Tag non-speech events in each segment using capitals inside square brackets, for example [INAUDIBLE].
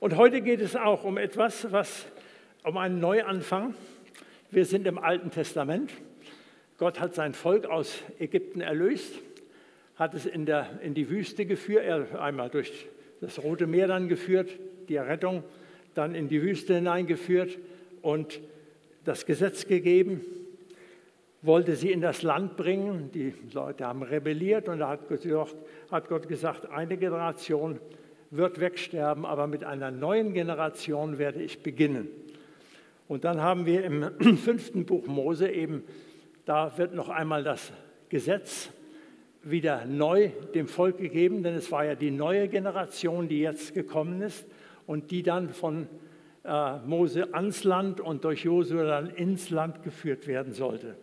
Und heute geht es auch um etwas, was um einen Neuanfang. Wir sind im Alten Testament. Gott hat sein Volk aus Ägypten erlöst, hat es in, der, in die Wüste geführt, einmal durch das Rote Meer dann geführt, die Errettung, dann in die Wüste hineingeführt und das Gesetz gegeben, wollte sie in das Land bringen. Die Leute haben rebelliert und da hat Gott gesagt, eine Generation wird wegsterben, aber mit einer neuen Generation werde ich beginnen. Und dann haben wir im [CLEARS THROAT] fünften Buch Mose eben, da wird noch einmal das Gesetz wieder neu dem Volk gegeben, denn es war ja die neue Generation, die jetzt gekommen ist und die dann von äh, Mose ans Land und durch Josua dann ins Land geführt werden sollte.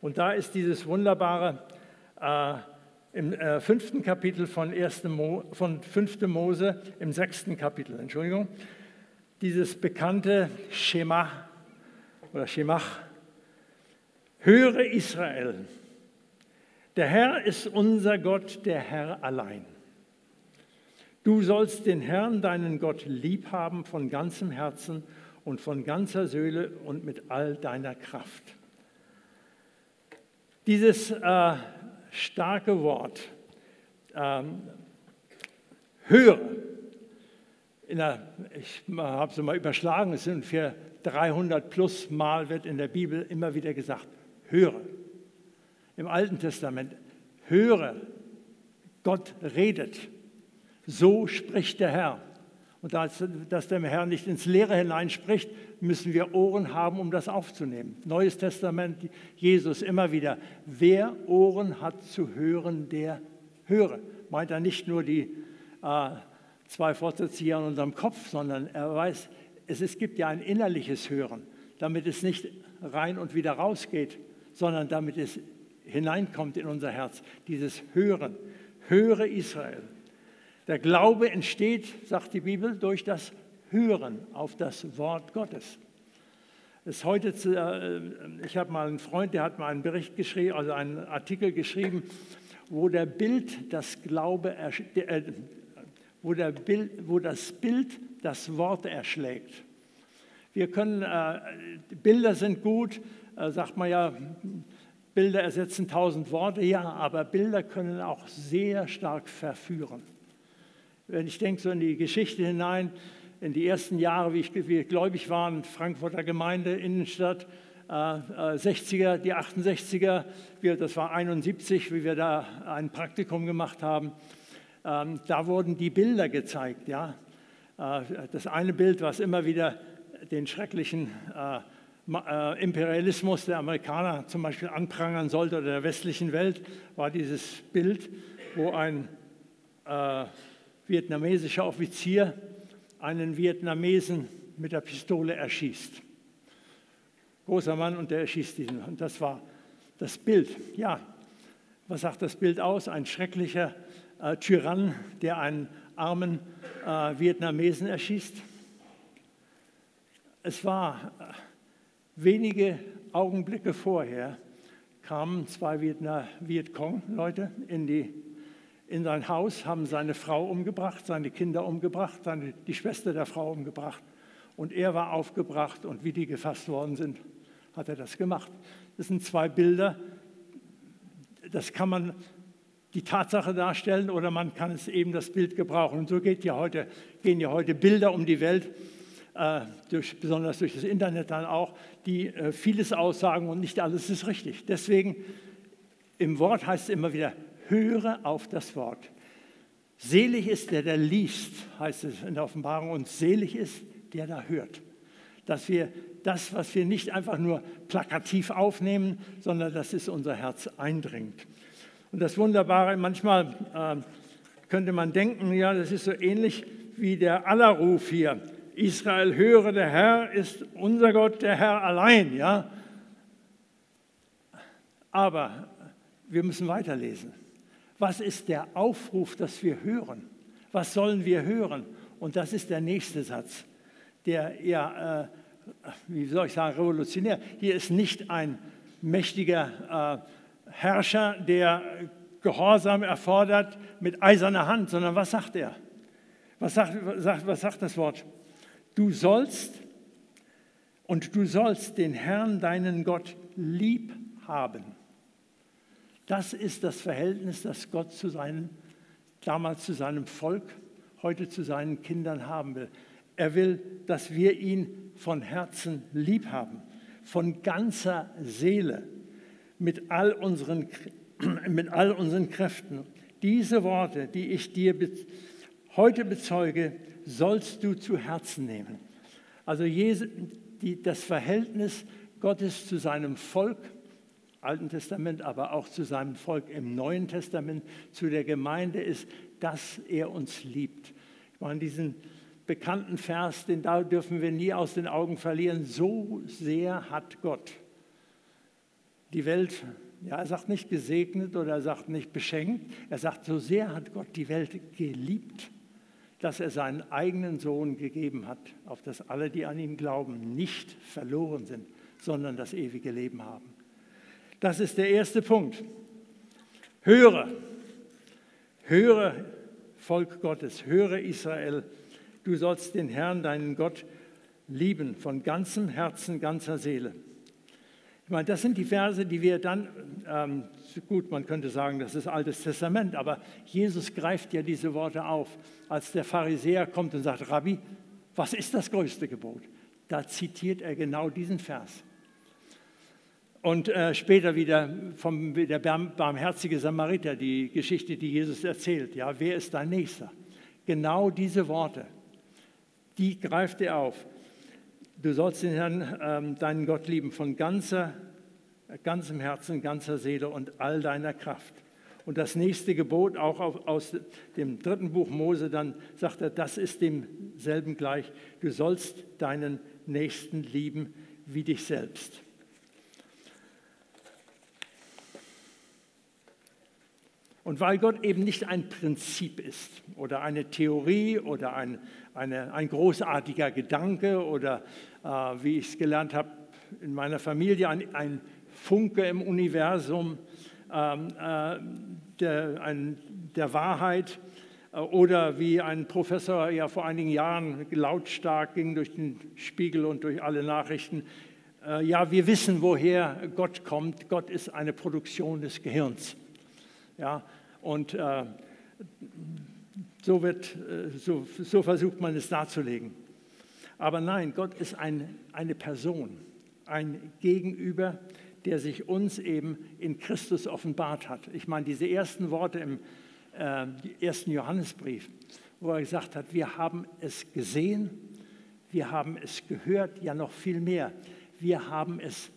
Und da ist dieses wunderbare äh, im äh, fünften Kapitel von, 1. Mo, von 5. Mose, im sechsten Kapitel, Entschuldigung, dieses bekannte Schema oder Schemach. Höre Israel, der Herr ist unser Gott, der Herr allein. Du sollst den Herrn, deinen Gott, lieb haben von ganzem Herzen und von ganzer Seele und mit all deiner Kraft. Dieses äh, starke Wort, ähm, höre, der, ich habe es mal überschlagen, es sind für 300 plus Mal wird in der Bibel immer wieder gesagt, höre. Im Alten Testament, höre, Gott redet. So spricht der Herr. Und dass, dass der Herr nicht ins Leere hineinspricht, müssen wir Ohren haben, um das aufzunehmen. Neues Testament, Jesus immer wieder. Wer Ohren hat zu hören, der höre. Meint er nicht nur die äh, zwei Fortsätze hier an unserem Kopf, sondern er weiß, es, es gibt ja ein innerliches Hören, damit es nicht rein und wieder rausgeht, sondern damit es hineinkommt in unser Herz. Dieses Hören. Höre Israel. Der Glaube entsteht, sagt die Bibel, durch das Hören auf das Wort Gottes. Es heute, äh, ich habe mal einen Freund, der hat mal einen Bericht geschrieben, also einen Artikel geschrieben, wo der Bild das Glaube, äh, wo, der Bild, wo das Bild das Wort erschlägt. Wir können, äh, Bilder sind gut, sagt man ja, Bilder ersetzen tausend Worte, ja, aber Bilder können auch sehr stark verführen. Wenn ich denke so in die Geschichte hinein, in die ersten Jahre, wie ich wie gläubig war in Frankfurter Gemeinde, Innenstadt, äh, 60er, äh, die 68er, wir, das war 71, wie wir da ein Praktikum gemacht haben, ähm, da wurden die Bilder gezeigt. Ja? Äh, das eine Bild, was immer wieder den schrecklichen äh, äh, Imperialismus der Amerikaner zum Beispiel anprangern sollte oder der westlichen Welt, war dieses Bild, wo ein äh, vietnamesischer Offizier einen Vietnamesen mit der Pistole erschießt. Großer Mann und der erschießt ihn. Und das war das Bild. Ja, was sagt das Bild aus? Ein schrecklicher äh, Tyrann, der einen armen äh, Vietnamesen erschießt. Es war äh, wenige Augenblicke vorher, kamen zwei Vietcong-Leute in die in sein Haus, haben seine Frau umgebracht, seine Kinder umgebracht, seine, die Schwester der Frau umgebracht. Und er war aufgebracht und wie die gefasst worden sind, hat er das gemacht. Das sind zwei Bilder, das kann man die Tatsache darstellen oder man kann es eben das Bild gebrauchen. Und so geht ja heute, gehen ja heute Bilder um die Welt, äh, durch, besonders durch das Internet dann auch, die äh, vieles aussagen und nicht alles ist richtig. Deswegen im Wort heißt es immer wieder, höre auf das Wort. Selig ist der, der liest, heißt es in der Offenbarung, und selig ist der, der hört. Dass wir das, was wir nicht einfach nur plakativ aufnehmen, sondern dass es unser Herz eindringt. Und das Wunderbare, manchmal äh, könnte man denken, ja, das ist so ähnlich wie der Allerruf hier. Israel höre, der Herr ist unser Gott, der Herr allein, ja. Aber wir müssen weiterlesen. Was ist der Aufruf, dass wir hören? Was sollen wir hören? Und das ist der nächste Satz, der ja, äh, wie soll ich sagen, revolutionär. Hier ist nicht ein mächtiger äh, Herrscher, der Gehorsam erfordert mit eiserner Hand, sondern was sagt er? Was sagt, was sagt das Wort? Du sollst und du sollst den Herrn, deinen Gott, lieb haben. Das ist das Verhältnis, das Gott zu seinen, damals zu seinem Volk, heute zu seinen Kindern haben will. Er will, dass wir ihn von Herzen lieb haben, von ganzer Seele, mit all unseren, [CLEARS THROAT] mit all unseren Kräften. Diese Worte, die ich dir heute bezeuge, sollst du zu Herzen nehmen. Also das Verhältnis Gottes zu seinem Volk, Alten Testament, aber auch zu seinem Volk im Neuen Testament, zu der Gemeinde ist, dass er uns liebt. Ich meine, diesen bekannten Vers, den da dürfen wir nie aus den Augen verlieren. So sehr hat Gott die Welt, ja, er sagt nicht gesegnet oder er sagt nicht beschenkt, er sagt, so sehr hat Gott die Welt geliebt, dass er seinen eigenen Sohn gegeben hat, auf dass alle, die an ihn glauben, nicht verloren sind, sondern das ewige Leben haben. Das ist der erste Punkt. Höre, höre Volk Gottes, höre Israel, du sollst den Herrn, deinen Gott, lieben von ganzem Herzen, ganzer Seele. Ich meine, das sind die Verse, die wir dann, ähm, gut, man könnte sagen, das ist Altes Testament, aber Jesus greift ja diese Worte auf, als der Pharisäer kommt und sagt, Rabbi, was ist das größte Gebot? Da zitiert er genau diesen Vers. Und äh, später wieder vom der barmherzige Samariter, die Geschichte, die Jesus erzählt. Ja, wer ist dein Nächster? Genau diese Worte, die greift er auf. Du sollst den Herrn, ähm, deinen Gott lieben von ganzer, ganzem Herzen, ganzer Seele und all deiner Kraft. Und das nächste Gebot, auch auf, aus dem dritten Buch Mose, dann sagt er, das ist demselben gleich. Du sollst deinen Nächsten lieben wie dich selbst. Und weil Gott eben nicht ein Prinzip ist oder eine Theorie oder ein, eine, ein großartiger Gedanke oder äh, wie ich es gelernt habe in meiner Familie, ein, ein Funke im Universum ähm, äh, der, ein, der Wahrheit äh, oder wie ein Professor ja vor einigen Jahren lautstark ging durch den Spiegel und durch alle Nachrichten. Äh, ja, wir wissen, woher Gott kommt. Gott ist eine Produktion des Gehirns. Ja, und äh, so, wird, äh, so, so, versucht man es darzulegen. Aber nein, Gott ist ein, eine Person, ein Gegenüber, der sich uns eben in Christus offenbart hat. Ich meine, diese ersten Worte im äh, ersten Johannesbrief, wo er gesagt hat, wir haben es gesehen, wir haben es gehört, ja noch viel mehr, wir haben es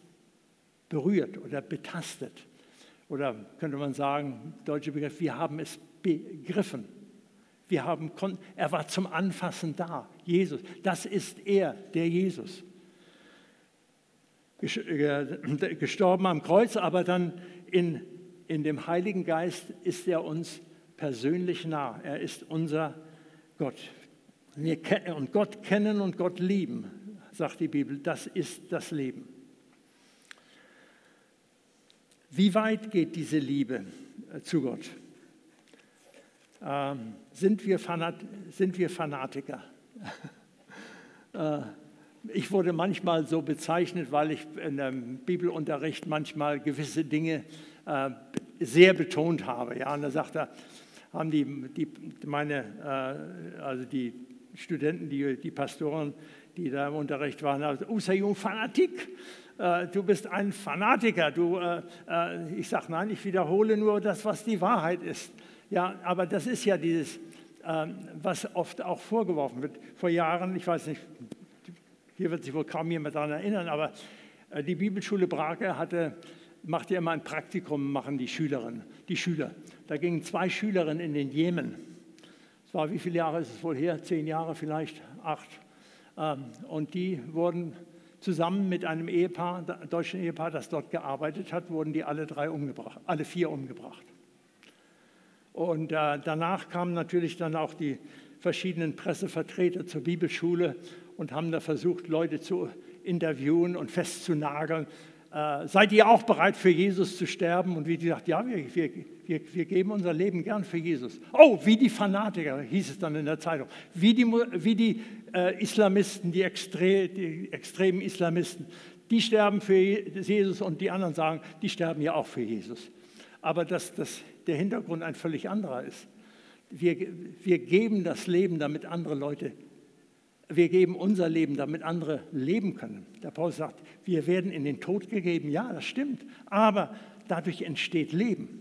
berührt oder betastet oder könnte man sagen, deutscher Begriff, wir haben es begriffen. Wir haben, er war zum Anfassen da, Jesus. Das ist er, der Jesus. Äh, gestorben am Kreuz, aber dann in, in dem Heiligen Geist ist er uns persönlich nah. Er ist unser Gott. Und Gott kennen und Gott lieben, sagt die Bibel, das ist das Leben. Wie weit geht diese Liebe äh, zu Gott? Ähm, sind, wir Fanat sind wir Fanatiker? [LAUGHS] äh, ich wurde manchmal so bezeichnet, weil ich in dem Bibelunterricht manchmal gewisse Dinge äh, sehr betont habe. Ja, und da sagt er, haben die, die meine, äh, also die Studenten, die, die Pastoren, die da im Unterricht waren, also, oh, jung Fanatik. Äh, du bist ein Fanatiker. Du, äh, äh, ich sage nein, ich wiederhole nur das, was die Wahrheit ist. Ja, aber das ist ja dieses, ähm, was oft auch vorgeworfen wird. Vor Jahren, ich weiß nicht, hier wird sich wohl kaum jemand daran erinnern, aber die Bibelschule Brake hatte, machte immer ein Praktikum, machen die Schülerinnen, die Schüler. Da gingen zwei Schülerinnen in den Jemen. Es war, wie viele Jahre ist es wohl her? Zehn Jahre vielleicht, acht. Ähm, und die wurden Zusammen mit einem Ehepaar, deutschen Ehepaar, das dort gearbeitet hat, wurden die alle drei umgebracht, alle vier umgebracht. Und äh, danach kamen natürlich dann auch die verschiedenen Pressevertreter zur Bibelschule und haben da versucht, Leute zu interviewen und festzunageln. Äh, seid ihr auch bereit für Jesus zu sterben? Und wie die sagt, ja, wir, wir, wir, wir geben unser Leben gern für Jesus. Oh, wie die Fanatiker, hieß es dann in der Zeitung, wie die, wie die äh, Islamisten, die, extre, die extremen Islamisten, die sterben für Jesus und die anderen sagen, die sterben ja auch für Jesus. Aber dass, dass der Hintergrund ein völlig anderer ist. Wir, wir geben das Leben, damit andere Leute wir geben unser Leben, damit andere leben können. Der Paulus sagt, wir werden in den Tod gegeben. Ja, das stimmt. Aber dadurch entsteht Leben.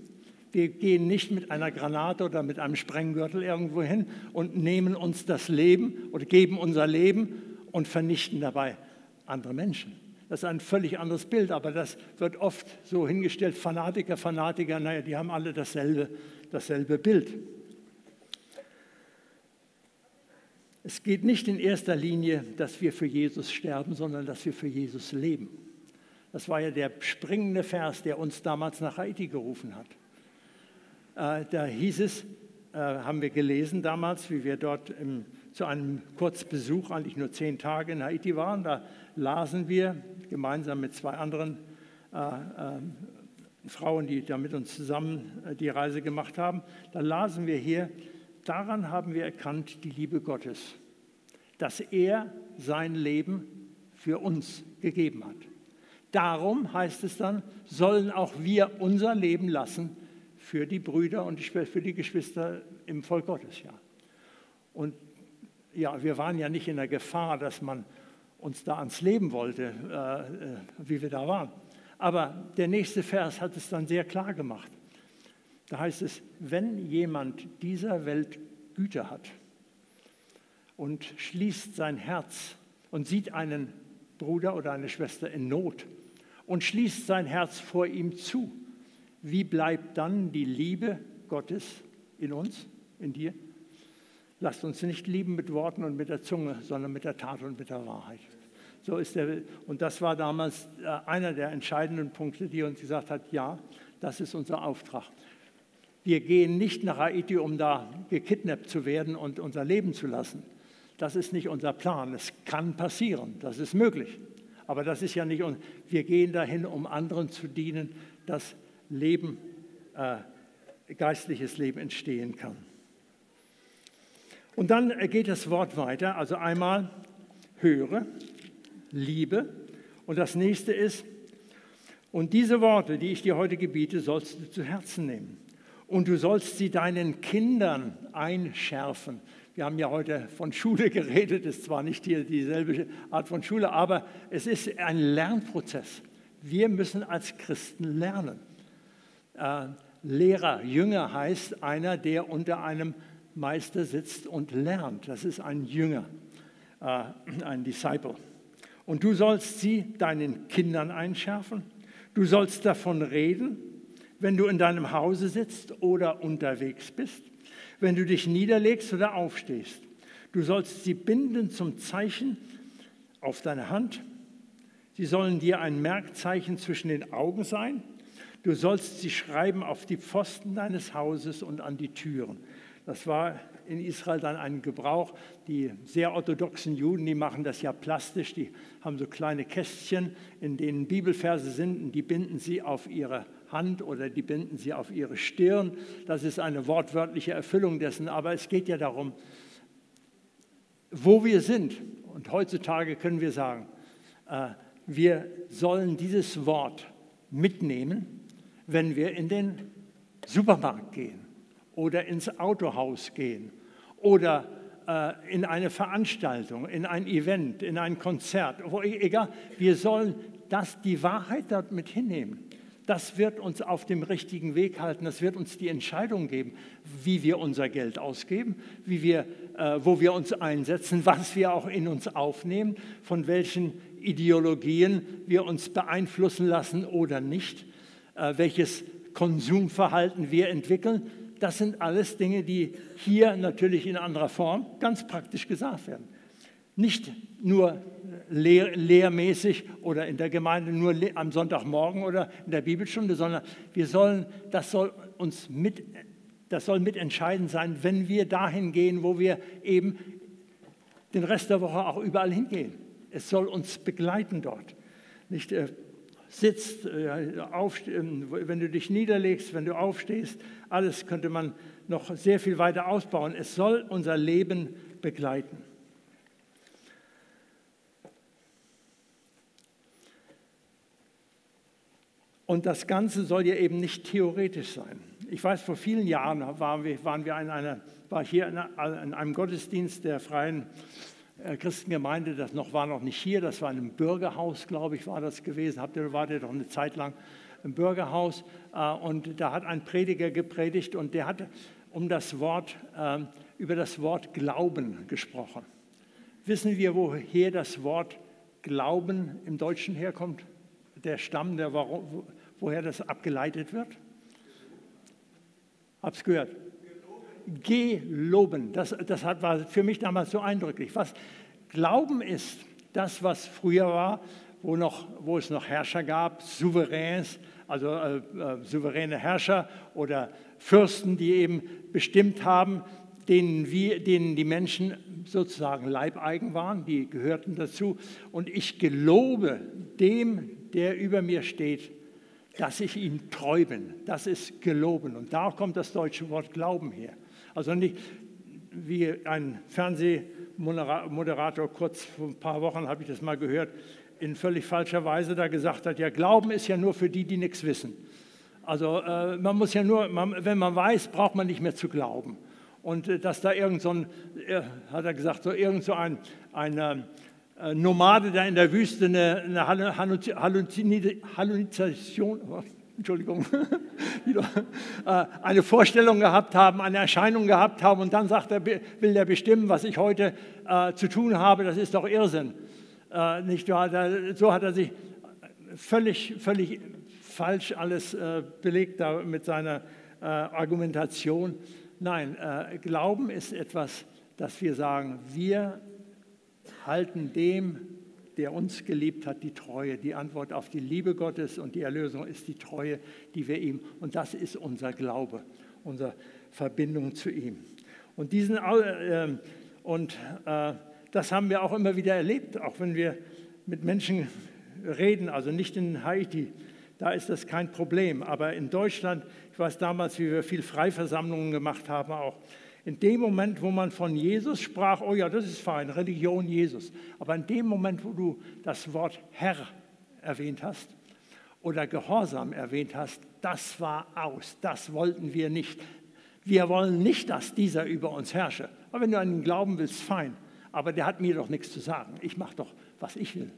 Wir gehen nicht mit einer Granate oder mit einem Sprenggürtel irgendwo hin und nehmen uns das Leben oder geben unser Leben und vernichten dabei andere Menschen. Das ist ein völlig anderes Bild, aber das wird oft so hingestellt, Fanatiker, Fanatiker, naja, die haben alle dasselbe, dasselbe Bild. Es geht nicht in erster Linie, dass wir für Jesus sterben, sondern dass wir für Jesus leben. Das war ja der springende Vers, der uns damals nach Haiti gerufen hat. Äh, da hieß es, äh, haben wir gelesen damals, wie wir dort im, zu einem Kurzbesuch, eigentlich nur zehn Tage in Haiti waren, da lasen wir gemeinsam mit zwei anderen äh, äh, Frauen, die da mit uns zusammen äh, die Reise gemacht haben, da lasen wir hier, daran haben wir erkannt die Liebe Gottes, dass er sein Leben für uns gegeben hat. Darum heißt es dann, sollen auch wir unser Leben lassen für die Brüder und für die Geschwister im Volk Gottes. Ja. Und ja, wir waren ja nicht in der Gefahr, dass man uns da ans Leben wollte, äh, äh wie wir da waren. Aber der nächste Vers hat es dann sehr klar gemacht. Da heißt es, wenn jemand dieser Welt Güte hat und schließt sein Herz und sieht einen Bruder oder eine Schwester in Not und schließt sein Herz vor ihm zu, wie bleibt dann die Liebe Gottes in uns, in dir? Lasst uns nicht lieben mit Worten und mit der Zunge, sondern mit der Tat und mit der Wahrheit. So ist der, und das war damals äh, einer der entscheidenden Punkte, die uns gesagt hat, ja, das ist unser Auftrag. Wir gehen nicht nach Haiti, um da gekidnappt zu werden und unser Leben zu lassen. Das ist nicht unser Plan. Es kann passieren, das ist möglich. Aber das ist ja nicht, wir gehen dahin, um anderen zu dienen, dass Leben, äh, geistliches Leben entstehen kann. Und dann geht das Wort weiter. Also einmal höre, liebe. Und das nächste ist, und diese Worte, die ich dir heute gebiete, sollst du zu Herzen nehmen und du sollst sie deinen Kindern einschärfen. Wir haben ja heute von Schule [LAUGHS] geredet, ist zwar nicht hier dieselbe Art von Schule, aber es ist ein Lernprozess. Wir müssen als Christen lernen. Äh, Lehrer, Jünger heißt einer, der unter einem Meister sitzt und lernt. Das ist ein Jünger, äh, ein Disciple. Und du sollst sie deinen Kindern einschärfen. Du sollst davon reden wenn du in deinem Hause sitzt oder unterwegs bist, wenn du dich niederlegst oder aufstehst. Du sollst sie binden zum Zeichen auf deine Hand. Sie sollen dir ein Merkzeichen zwischen den Augen sein. Du sollst sie schreiben auf die Pfosten deines Hauses und an die Türen. Das war in Israel dann ein Gebrauch. Die sehr orthodoxen Juden, die machen das ja plastisch. Die haben so kleine Kästchen, in denen Bibelverse sind und die binden sie auf ihre Hand oder die binden sie auf ihre Stirn. Das ist eine wortwörtliche Erfüllung dessen. Aber es geht ja darum, wo wir sind. Und heutzutage können wir sagen, äh, wir sollen dieses Wort mitnehmen, wenn wir in den Supermarkt gehen oder ins Autohaus gehen oder äh, in eine Veranstaltung, in ein Event, in ein Konzert, egal, wir sollen das, die Wahrheit dort mit hinnehmen das wird uns auf dem richtigen Weg halten. Das wird uns die Entscheidung geben, wie wir unser Geld ausgeben, wie wir, äh, wo wir uns einsetzen, was wir auch in uns aufnehmen, von welchen Ideologien wir uns beeinflussen lassen oder nicht, äh, welches Konsumverhalten wir entwickeln. Das sind alles Dinge, die hier natürlich in anderer Form ganz praktisch gesagt werden. Nicht nur lehr lehrmäßig oder in der Gemeinde nur am Sonntagmorgen oder in der Bibelstunde, sondern wir sollen, das soll uns mit, das soll mitentscheidend sein, wenn wir dahin gehen, wo wir eben den Rest der Woche auch überall hingehen. Es soll uns begleiten dort. Nicht, äh, sitzt, äh, wenn du dich niederlegst, wenn du aufstehst, alles könnte man noch sehr viel weiter ausbauen. Es soll unser Leben begleiten. Und das Ganze soll ja eben nicht theoretisch sein. Ich weiß, vor vielen Jahren waren wir, waren wir in einer, war hier in einem Gottesdienst der Freien äh, Christengemeinde, das noch, war noch nicht hier, das war in einem Bürgerhaus, glaube ich, war das gewesen. Habt ihr, wart ihr doch eine Zeit lang im Bürgerhaus äh, und da hat ein Prediger gepredigt und der hat um das Wort, ähm, über das Wort Glauben gesprochen. Wissen wir, woher das Wort Glauben im Deutschen herkommt? Der Stamm, der, woher das abgeleitet wird? Hab's gehört. Geloben. Das, das hat, war für mich damals so eindrücklich. Was Glauben ist, das, was früher war, wo, noch, wo es noch Herrscher gab, Souveräns, also äh, äh, souveräne Herrscher oder Fürsten, die eben bestimmt haben, denen, wir, denen die Menschen sozusagen leibeigen waren, die gehörten dazu. Und ich gelobe dem, der über mir steht, dass ich ihm treu bin. Das ist geloben. Und da kommt das deutsche Wort Glauben her. Also nicht wie ein Fernsehmoderator kurz vor ein paar Wochen, habe ich das mal gehört, in völlig falscher Weise da gesagt hat, ja, Glauben ist ja nur für die, die nichts wissen. Also äh, man muss ja nur, man, wenn man weiß, braucht man nicht mehr zu glauben. Und äh, dass da irgend so ein, äh, hat er gesagt, so irgend so ein, ein ähm, äh, Nomade da in der Wüste eine, eine Halluzination, Entschuldigung, [LAUGHS] äh, eine Vorstellung gehabt haben, eine Erscheinung gehabt haben und dann sagt er, will er bestimmen, was ich heute äh, zu tun habe, das ist doch Irrsinn. Äh, nicht wahr? So hat er sich völlig, völlig falsch alles äh, belegt mit seiner äh, Argumentation. Nein, äh, Glauben ist etwas, dass wir sagen, wir halten dem, der uns geliebt hat, die Treue. Die Antwort auf die Liebe Gottes und die Erlösung ist die Treue, die wir ihm, und das ist unser Glaube, unsere Verbindung zu ihm. Und, diesen, äh, und äh, das haben wir auch immer wieder erlebt, auch wenn wir mit Menschen reden, also nicht in Haiti, da ist das kein Problem. Aber in Deutschland, ich weiß damals, wie wir viel Freiversammlungen gemacht haben, auch in dem Moment, wo man von Jesus sprach, oh ja, das ist fein, Religion Jesus. Aber in dem Moment, wo du das Wort Herr erwähnt hast oder Gehorsam erwähnt hast, das war aus, das wollten wir nicht. Wir wollen nicht, dass dieser über uns herrsche. Aber wenn du an ihn glauben willst, fein. Aber der hat mir doch nichts zu sagen. Ich mache doch, was ich will.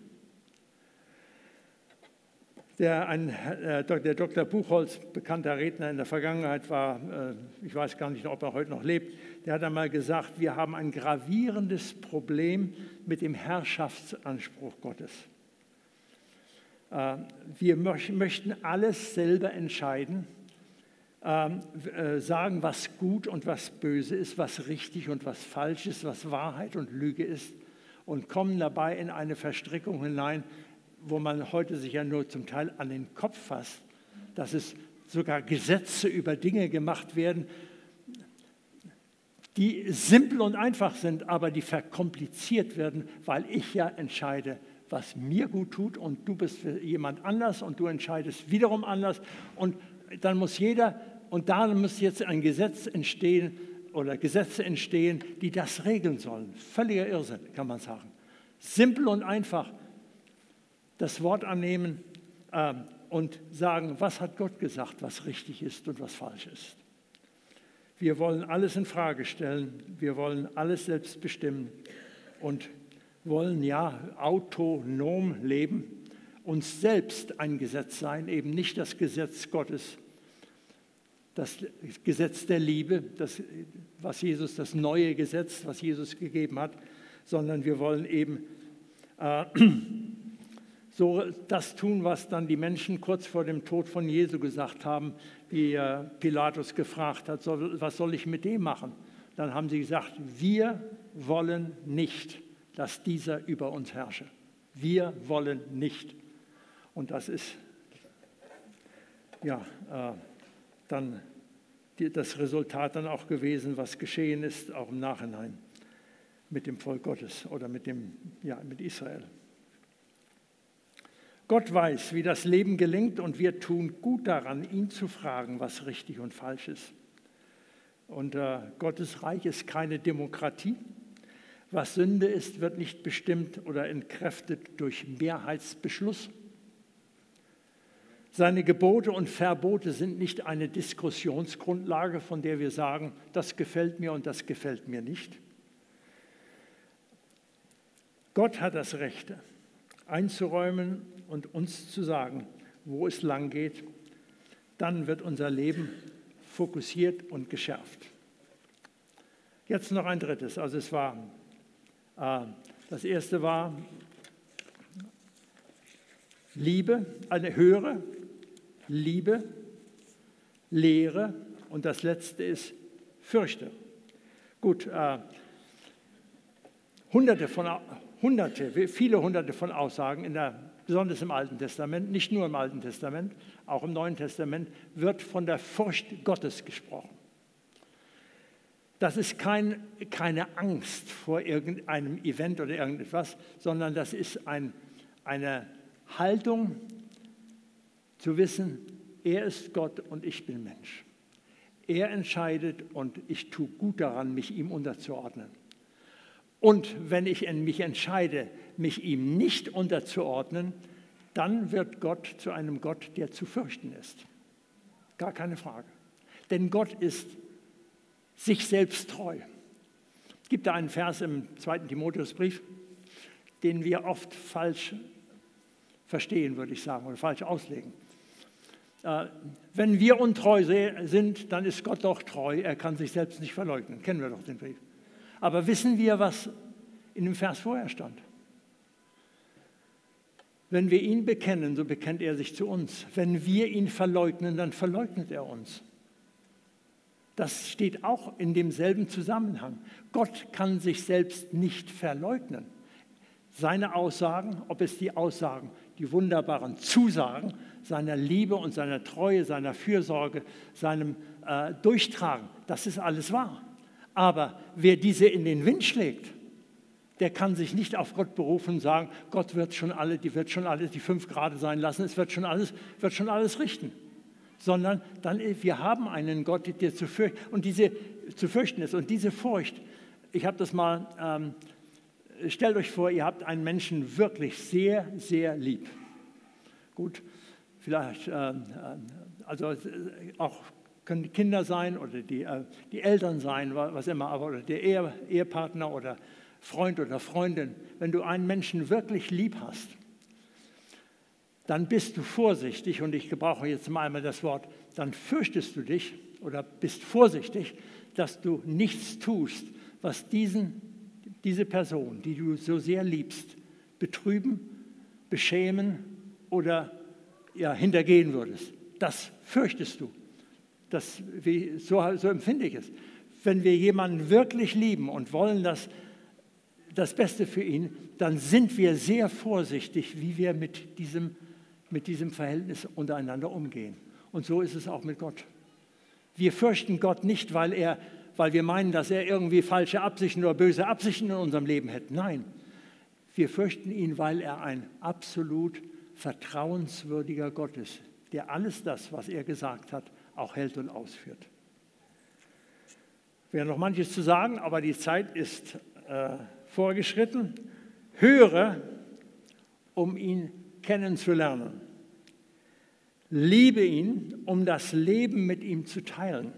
Der, ein, äh, der Dr. Buchholz, bekannter Redner in der Vergangenheit war, äh, ich weiß gar nicht, ob er heute noch lebt, der hat einmal gesagt, wir haben ein gravierendes Problem mit dem Herrschaftsanspruch Gottes. Äh, wir möchten alles selber entscheiden, ähm, äh, sagen, was gut und was böse ist, was richtig und was falsch ist, was Wahrheit und Lüge ist und kommen dabei in eine Verstrickung hinein, wo man heute sich ja nur zum Teil an den Kopf fasst, dass es sogar Gesetze über Dinge gemacht werden, die simpel und einfach sind, aber die verkompliziert werden, weil ich ja entscheide, was mir gut tut und du bist für jemand anders und du entscheidest wiederum anders und dann muss jeder und da muss jetzt ein Gesetz entstehen oder Gesetze entstehen, die das regeln sollen. Völliger Irrsinn, kann man sagen. Simpel und einfach das Wort annehmen äh, und sagen, was hat Gott gesagt, was richtig ist und was falsch ist. Wir wollen alles in Frage stellen, wir wollen alles selbst bestimmen und wollen ja autonom leben, uns selbst ein Gesetz sein, eben nicht das Gesetz Gottes, das Gesetz der Liebe, das, was Jesus, das neue Gesetz, was Jesus gegeben hat, sondern wir wollen eben äh, [CLEARS THROAT] so das tun, was dann die Menschen kurz vor dem Tod von Jesu gesagt haben, wie Pilatus gefragt hat, was soll ich mit dem machen? Dann haben sie gesagt, wir wollen nicht, dass dieser über uns herrsche. Wir wollen nicht. Und das ist ja äh, dann die, das Resultat dann auch gewesen, was geschehen ist, auch im Nachhinein mit dem Volk Gottes oder mit, dem, ja, mit Israel. Gott weiß, wie das Leben gelingt und wir tun gut daran, ihn zu fragen, was richtig und falsch ist. Und äh, Gottes Reich ist keine Demokratie. Was Sünde ist, wird nicht bestimmt oder entkräftet durch Mehrheitsbeschluss. Seine Gebote und Verbote sind nicht eine Diskussionsgrundlage, von der wir sagen, das gefällt mir und das gefällt mir nicht. Gott hat das Recht einzuräumen und uns zu sagen, wo es lang geht. Dann wird unser Leben fokussiert und geschärft. Jetzt noch ein drittes. Also es war, äh, das erste war Liebe, eine höhere Liebe, Lehre und das letzte ist Fürchte. Gut, äh, hunderte von hunderte, viele hunderte von Aussagen, in der, besonders im Alten Testament, nicht nur im Alten Testament, auch im Neuen Testament, wird von der Furcht Gottes gesprochen. Das ist kein, keine Angst vor irgendeinem Event oder irgendetwas, sondern das ist ein, eine Haltung zu wissen, er ist Gott und ich bin Mensch. Er entscheidet und ich tue gut daran, mich ihm unterzuordnen. Und wenn ich mich entscheide, mich ihm nicht unterzuordnen, dann wird Gott zu einem Gott, der zu fürchten ist. Gar keine Frage. Denn Gott ist sich selbst treu. Es gibt da einen Vers im zweiten Timotheusbrief, den wir oft falsch verstehen, würde ich sagen, oder falsch auslegen. Äh, wenn wir untreu sind, dann ist Gott doch treu. Er kann sich selbst nicht verleugnen. Kennen wir doch den Brief. Aber wissen wir, was in dem Vers vorher stand? Wenn wir ihn bekennen, so bekennt er sich zu uns. Wenn wir ihn verleugnen, dann verleugnet er uns. Das steht auch in demselben Zusammenhang. Gott kann sich selbst nicht verleugnen. Seine Aussagen, ob es die Aussagen, die wunderbaren Zusagen seiner Liebe und seiner Treue, seiner Fürsorge, seinem äh, Durchtragen, das ist alles wahr. Aber wer diese in den Wind schlägt, der kann sich nicht auf Gott berufen und sagen, Gott wird schon alle, die wird schon alle die fünf Grade sein lassen, es wird schon alles, wird schon alles richten. Sondern dann, wir haben einen Gott, der zu fürchten, und diese, zu fürchten ist. Und diese Furcht, ich habe das mal, ähm, stellt euch vor, ihr habt einen Menschen wirklich sehr, sehr lieb. Gut, vielleicht, äh, also auch können die Kinder sein oder die, äh, die Eltern sein, was immer, aber oder der Ehe, Ehepartner oder Freund oder Freundin. Wenn du einen Menschen wirklich lieb hast, dann bist du vorsichtig, und ich gebrauche jetzt mal einmal das Wort, dann fürchtest du dich oder bist vorsichtig, dass du nichts tust, was diesen, diese Person, die du so sehr liebst, betrüben, beschämen oder ja, hintergehen würdest. Das fürchtest du. Das, wie, so, so empfinde ich es. Wenn wir jemanden wirklich lieben und wollen das, das Beste für ihn, dann sind wir sehr vorsichtig, wie wir mit diesem, mit diesem Verhältnis untereinander umgehen. Und so ist es auch mit Gott. Wir fürchten Gott nicht, weil, er, weil wir meinen, dass er irgendwie falsche Absichten oder böse Absichten in unserem Leben hätte. Nein, wir fürchten ihn, weil er ein absolut vertrauenswürdiger Gott ist, der alles das, was er gesagt hat, auch hält und ausführt. Wäre noch manches zu sagen, aber die Zeit ist äh, vorgeschritten. Höre, um ihn kennenzulernen. Liebe ihn, um das Leben mit ihm zu teilen.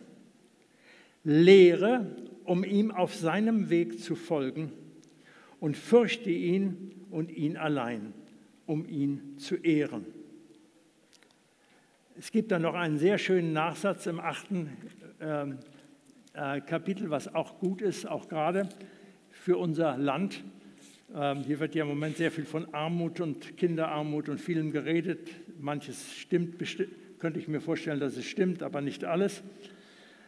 Lehre, um ihm auf seinem Weg zu folgen. Und fürchte ihn und ihn allein, um ihn zu ehren. Es gibt dann noch einen sehr schönen Nachsatz im achten ähm, äh, Kapitel, was auch gut ist, auch gerade für unser Land. Ähm, hier wird ja im Moment sehr viel von Armut und Kinderarmut und vielem geredet. Manches stimmt, könnte ich mir vorstellen, dass es stimmt, aber nicht alles.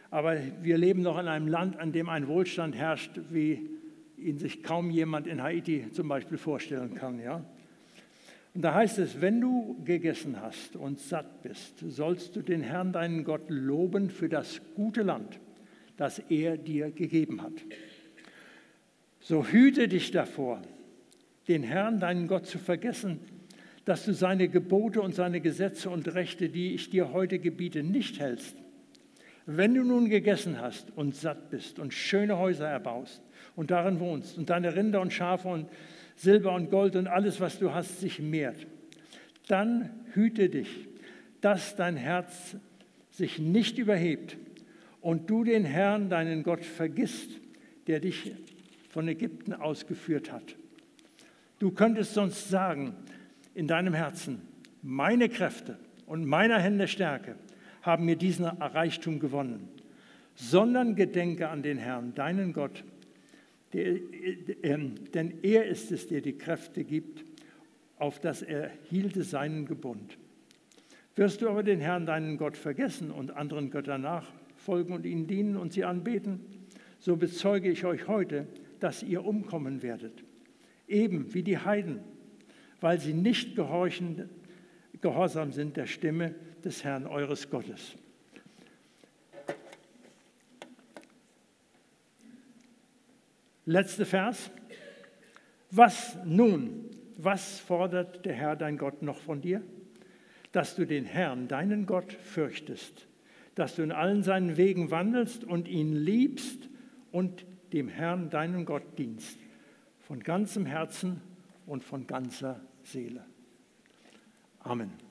Aber wir leben noch in einem Land, an dem ein Wohlstand herrscht, wie ihn sich kaum jemand in Haiti zum Beispiel vorstellen kann. Ja? Und da heißt es, wenn du gegessen hast und satt bist, sollst du den Herrn, deinen Gott, loben für das gute Land, das er dir gegeben hat. So hüte dich davor, den Herrn, deinen Gott, zu vergessen, dass du seine Gebote und seine Gesetze und Rechte, die ich dir heute gebiete, nicht hältst. Wenn du nun gegessen hast und satt bist und schöne Häuser erbaust und darin wohnst und deine Rinder und Schafe und Silber und Gold und alles, was du hast, sich mehrt, dann hüte dich, dass dein Herz sich nicht überhebt und du den Herrn, deinen Gott, vergisst, der dich von Ägypten ausgeführt hat. Du könntest sonst sagen in deinem Herzen, meine Kräfte und meiner Hände Stärke haben mir diesen Reichtum gewonnen, sondern gedenke an den Herrn, deinen Gott, der, äh, denn er ist es, der die Kräfte gibt, auf dass er hielte seinen Gebund. Wirst du aber den Herrn, deinen Gott, vergessen und anderen Göttern nachfolgen und ihnen dienen und sie anbeten, so bezeuge ich euch heute, dass ihr umkommen werdet, eben wie die Heiden, weil sie nicht gehorchen, gehorsam sind der Stimme des Herrn eures Gottes. Letzter Vers. Was nun? Was fordert der Herr dein Gott noch von dir? Dass du den Herrn, deinen Gott, fürchtest, dass du in allen seinen Wegen wandelst und ihn liebst und dem Herrn, deinen Gott, dienst, von ganzem Herzen und von ganzer Seele. Amen.